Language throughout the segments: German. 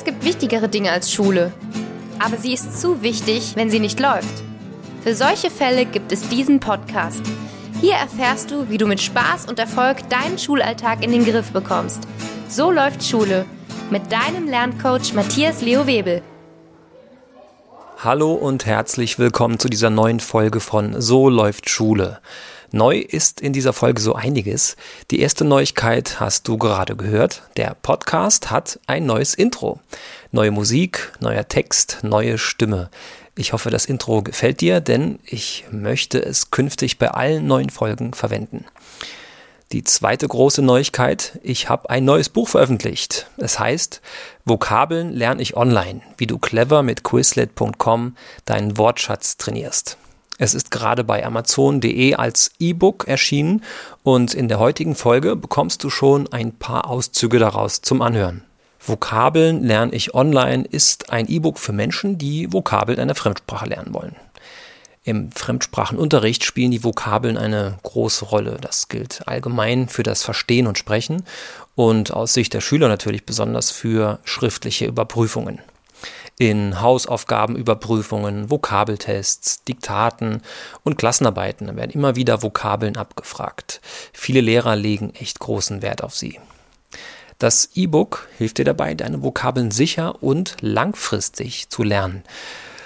Es gibt wichtigere Dinge als Schule. Aber sie ist zu wichtig, wenn sie nicht läuft. Für solche Fälle gibt es diesen Podcast. Hier erfährst du, wie du mit Spaß und Erfolg deinen Schulalltag in den Griff bekommst. So läuft Schule. Mit deinem Lerncoach Matthias Leo Webel. Hallo und herzlich willkommen zu dieser neuen Folge von So läuft Schule. Neu ist in dieser Folge so einiges. Die erste Neuigkeit hast du gerade gehört. Der Podcast hat ein neues Intro. Neue Musik, neuer Text, neue Stimme. Ich hoffe, das Intro gefällt dir, denn ich möchte es künftig bei allen neuen Folgen verwenden. Die zweite große Neuigkeit, ich habe ein neues Buch veröffentlicht. Es heißt Vokabeln lerne ich online, wie du clever mit Quizlet.com deinen Wortschatz trainierst. Es ist gerade bei Amazon.de als E-Book erschienen und in der heutigen Folge bekommst du schon ein paar Auszüge daraus zum Anhören. Vokabeln lerne ich online ist ein E-Book für Menschen, die Vokabeln einer Fremdsprache lernen wollen. Im Fremdsprachenunterricht spielen die Vokabeln eine große Rolle. Das gilt allgemein für das Verstehen und Sprechen und aus Sicht der Schüler natürlich besonders für schriftliche Überprüfungen in Hausaufgabenüberprüfungen, Vokabeltests, Diktaten und Klassenarbeiten werden immer wieder Vokabeln abgefragt. Viele Lehrer legen echt großen Wert auf sie. Das E-Book hilft dir dabei, deine Vokabeln sicher und langfristig zu lernen.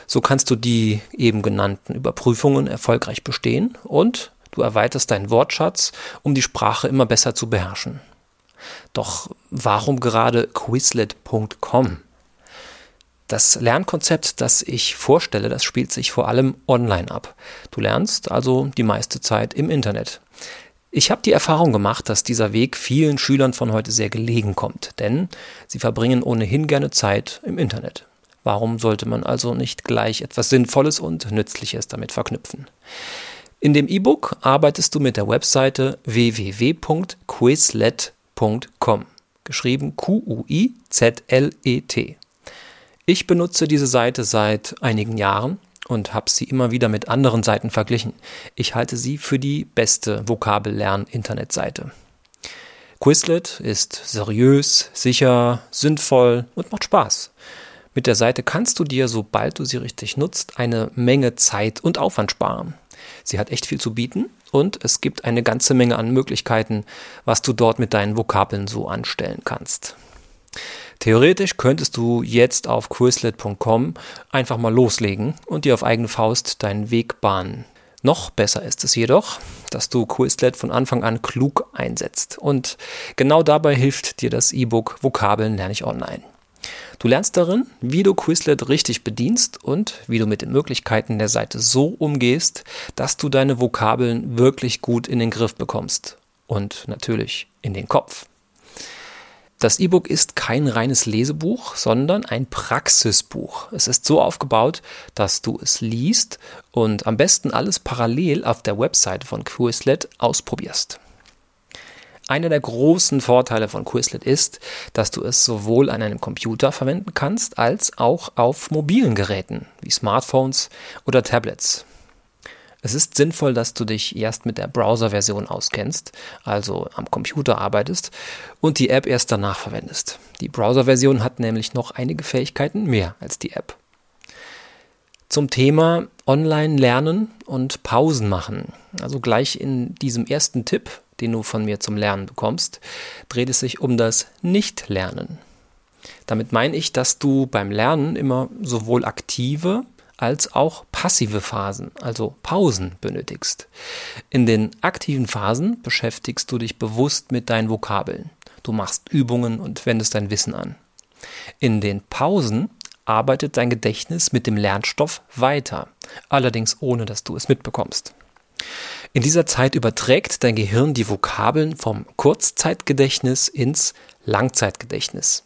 So kannst du die eben genannten Überprüfungen erfolgreich bestehen und du erweiterst deinen Wortschatz, um die Sprache immer besser zu beherrschen. Doch warum gerade Quizlet.com? Das Lernkonzept, das ich vorstelle, das spielt sich vor allem online ab. Du lernst also die meiste Zeit im Internet. Ich habe die Erfahrung gemacht, dass dieser Weg vielen Schülern von heute sehr gelegen kommt, denn sie verbringen ohnehin gerne Zeit im Internet. Warum sollte man also nicht gleich etwas Sinnvolles und Nützliches damit verknüpfen? In dem E-Book arbeitest du mit der Webseite www.quizlet.com, geschrieben Q-U-I-Z-L-E-T. Ich benutze diese Seite seit einigen Jahren und habe sie immer wieder mit anderen Seiten verglichen. Ich halte sie für die beste Vokabellern-Internetseite. Quizlet ist seriös, sicher, sinnvoll und macht Spaß. Mit der Seite kannst du dir, sobald du sie richtig nutzt, eine Menge Zeit und Aufwand sparen. Sie hat echt viel zu bieten und es gibt eine ganze Menge an Möglichkeiten, was du dort mit deinen Vokabeln so anstellen kannst. Theoretisch könntest du jetzt auf Quizlet.com einfach mal loslegen und dir auf eigene Faust deinen Weg bahnen. Noch besser ist es jedoch, dass du Quizlet von Anfang an klug einsetzt. Und genau dabei hilft dir das E-Book Vokabeln lerne ich online. Du lernst darin, wie du Quizlet richtig bedienst und wie du mit den Möglichkeiten der Seite so umgehst, dass du deine Vokabeln wirklich gut in den Griff bekommst. Und natürlich in den Kopf. Das E-Book ist kein reines Lesebuch, sondern ein Praxisbuch. Es ist so aufgebaut, dass du es liest und am besten alles parallel auf der Webseite von Quizlet ausprobierst. Einer der großen Vorteile von Quizlet ist, dass du es sowohl an einem Computer verwenden kannst, als auch auf mobilen Geräten wie Smartphones oder Tablets. Es ist sinnvoll, dass du dich erst mit der Browser-Version auskennst, also am Computer arbeitest und die App erst danach verwendest. Die Browser-Version hat nämlich noch einige Fähigkeiten mehr als die App. Zum Thema Online-Lernen und Pausen machen. Also gleich in diesem ersten Tipp, den du von mir zum Lernen bekommst, dreht es sich um das Nicht-Lernen. Damit meine ich, dass du beim Lernen immer sowohl aktive als auch passive Phasen, also Pausen benötigst. In den aktiven Phasen beschäftigst du dich bewusst mit deinen Vokabeln. Du machst Übungen und wendest dein Wissen an. In den Pausen arbeitet dein Gedächtnis mit dem Lernstoff weiter, allerdings ohne dass du es mitbekommst. In dieser Zeit überträgt dein Gehirn die Vokabeln vom Kurzzeitgedächtnis ins Langzeitgedächtnis.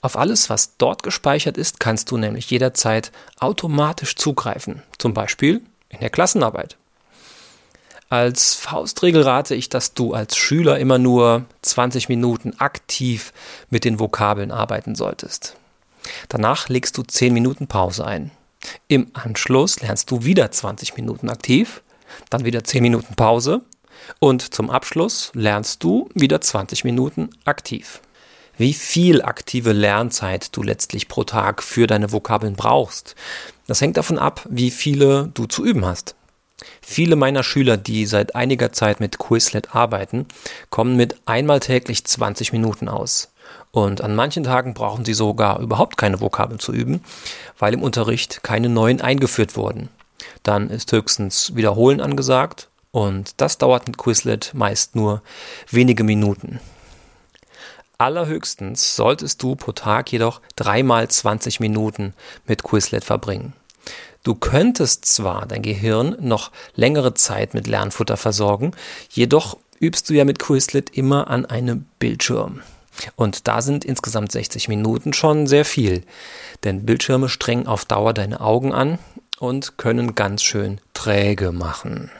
Auf alles, was dort gespeichert ist, kannst du nämlich jederzeit automatisch zugreifen, zum Beispiel in der Klassenarbeit. Als Faustregel rate ich, dass du als Schüler immer nur 20 Minuten aktiv mit den Vokabeln arbeiten solltest. Danach legst du 10 Minuten Pause ein. Im Anschluss lernst du wieder 20 Minuten aktiv, dann wieder 10 Minuten Pause und zum Abschluss lernst du wieder 20 Minuten aktiv. Wie viel aktive Lernzeit du letztlich pro Tag für deine Vokabeln brauchst. Das hängt davon ab, wie viele du zu üben hast. Viele meiner Schüler, die seit einiger Zeit mit Quizlet arbeiten, kommen mit einmal täglich 20 Minuten aus. Und an manchen Tagen brauchen sie sogar überhaupt keine Vokabeln zu üben, weil im Unterricht keine neuen eingeführt wurden. Dann ist höchstens Wiederholen angesagt und das dauert mit Quizlet meist nur wenige Minuten. Allerhöchstens solltest du pro Tag jedoch dreimal 20 Minuten mit Quizlet verbringen. Du könntest zwar dein Gehirn noch längere Zeit mit Lernfutter versorgen, jedoch übst du ja mit Quizlet immer an einem Bildschirm. Und da sind insgesamt 60 Minuten schon sehr viel, denn Bildschirme strengen auf Dauer deine Augen an und können ganz schön träge machen.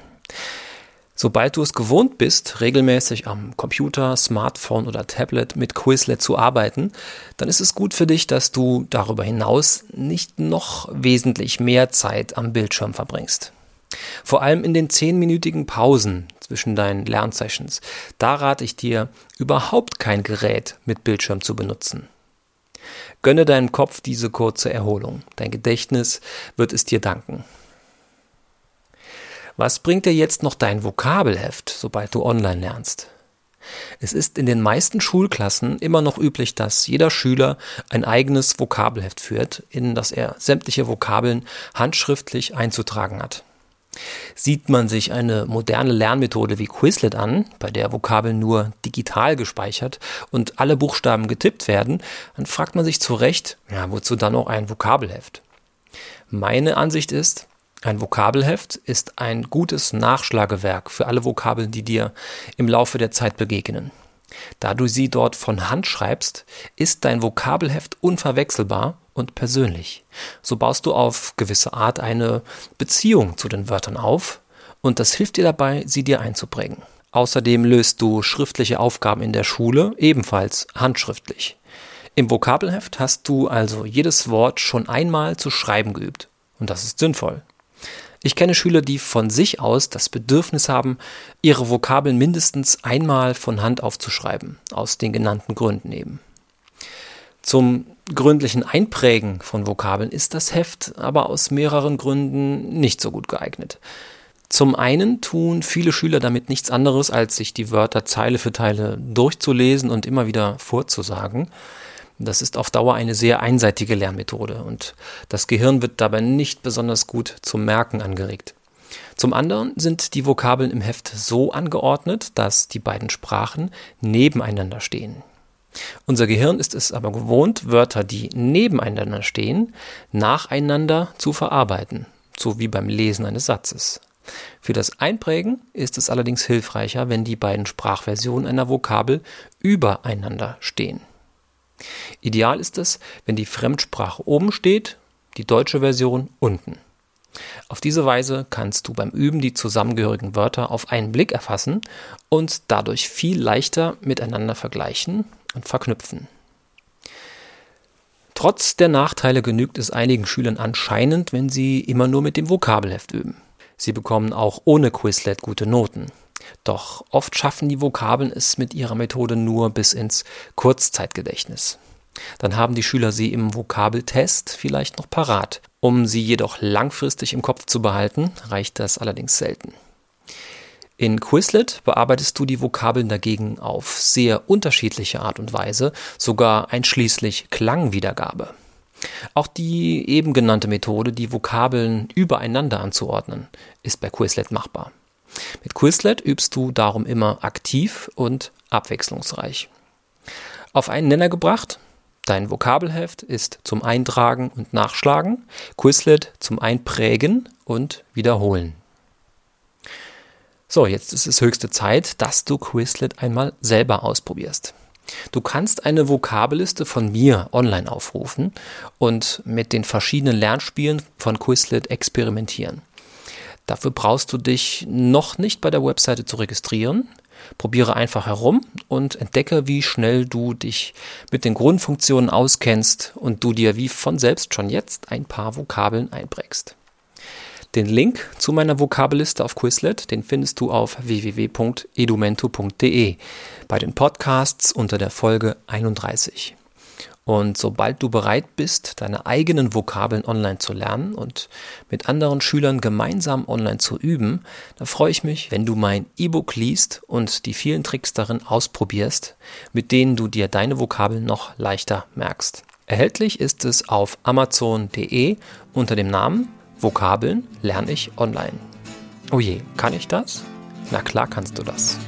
Sobald du es gewohnt bist, regelmäßig am Computer, Smartphone oder Tablet mit Quizlet zu arbeiten, dann ist es gut für dich, dass du darüber hinaus nicht noch wesentlich mehr Zeit am Bildschirm verbringst. Vor allem in den zehnminütigen Pausen zwischen deinen Lernsessions, da rate ich dir, überhaupt kein Gerät mit Bildschirm zu benutzen. Gönne deinem Kopf diese kurze Erholung. Dein Gedächtnis wird es dir danken. Was bringt dir jetzt noch dein Vokabelheft, sobald du online lernst? Es ist in den meisten Schulklassen immer noch üblich, dass jeder Schüler ein eigenes Vokabelheft führt, in das er sämtliche Vokabeln handschriftlich einzutragen hat. Sieht man sich eine moderne Lernmethode wie Quizlet an, bei der Vokabeln nur digital gespeichert und alle Buchstaben getippt werden, dann fragt man sich zu Recht, ja, wozu dann noch ein Vokabelheft? Meine Ansicht ist, ein Vokabelheft ist ein gutes Nachschlagewerk für alle Vokabeln, die dir im Laufe der Zeit begegnen. Da du sie dort von Hand schreibst, ist dein Vokabelheft unverwechselbar und persönlich. So baust du auf gewisse Art eine Beziehung zu den Wörtern auf und das hilft dir dabei, sie dir einzuprägen. Außerdem löst du schriftliche Aufgaben in der Schule ebenfalls handschriftlich. Im Vokabelheft hast du also jedes Wort schon einmal zu schreiben geübt und das ist sinnvoll. Ich kenne Schüler, die von sich aus das Bedürfnis haben, ihre Vokabeln mindestens einmal von Hand aufzuschreiben, aus den genannten Gründen eben. Zum gründlichen Einprägen von Vokabeln ist das Heft aber aus mehreren Gründen nicht so gut geeignet. Zum einen tun viele Schüler damit nichts anderes, als sich die Wörter Zeile für Teile durchzulesen und immer wieder vorzusagen. Das ist auf Dauer eine sehr einseitige Lernmethode und das Gehirn wird dabei nicht besonders gut zum Merken angeregt. Zum anderen sind die Vokabeln im Heft so angeordnet, dass die beiden Sprachen nebeneinander stehen. Unser Gehirn ist es aber gewohnt, Wörter, die nebeneinander stehen, nacheinander zu verarbeiten, so wie beim Lesen eines Satzes. Für das Einprägen ist es allerdings hilfreicher, wenn die beiden Sprachversionen einer Vokabel übereinander stehen. Ideal ist es, wenn die Fremdsprache oben steht, die deutsche Version unten. Auf diese Weise kannst du beim Üben die zusammengehörigen Wörter auf einen Blick erfassen und dadurch viel leichter miteinander vergleichen und verknüpfen. Trotz der Nachteile genügt es einigen Schülern anscheinend, wenn sie immer nur mit dem Vokabelheft üben. Sie bekommen auch ohne Quizlet gute Noten. Doch oft schaffen die Vokabeln es mit ihrer Methode nur bis ins Kurzzeitgedächtnis. Dann haben die Schüler sie im Vokabeltest vielleicht noch parat. Um sie jedoch langfristig im Kopf zu behalten, reicht das allerdings selten. In Quizlet bearbeitest du die Vokabeln dagegen auf sehr unterschiedliche Art und Weise, sogar einschließlich Klangwiedergabe. Auch die eben genannte Methode, die Vokabeln übereinander anzuordnen, ist bei Quizlet machbar. Mit Quizlet übst du darum immer aktiv und abwechslungsreich. Auf einen Nenner gebracht, dein Vokabelheft ist zum Eintragen und Nachschlagen, Quizlet zum Einprägen und Wiederholen. So, jetzt ist es höchste Zeit, dass du Quizlet einmal selber ausprobierst. Du kannst eine Vokabelliste von mir online aufrufen und mit den verschiedenen Lernspielen von Quizlet experimentieren. Dafür brauchst du dich noch nicht bei der Webseite zu registrieren. Probiere einfach herum und entdecke, wie schnell du dich mit den Grundfunktionen auskennst und du dir wie von selbst schon jetzt ein paar Vokabeln einprägst. Den Link zu meiner Vokabelliste auf Quizlet, den findest du auf www.edumento.de bei den Podcasts unter der Folge 31. Und sobald du bereit bist, deine eigenen Vokabeln online zu lernen und mit anderen Schülern gemeinsam online zu üben, da freue ich mich, wenn du mein E-Book liest und die vielen Tricks darin ausprobierst, mit denen du dir deine Vokabeln noch leichter merkst. Erhältlich ist es auf amazon.de unter dem Namen Vokabeln lerne ich online. Oh je, kann ich das? Na klar kannst du das.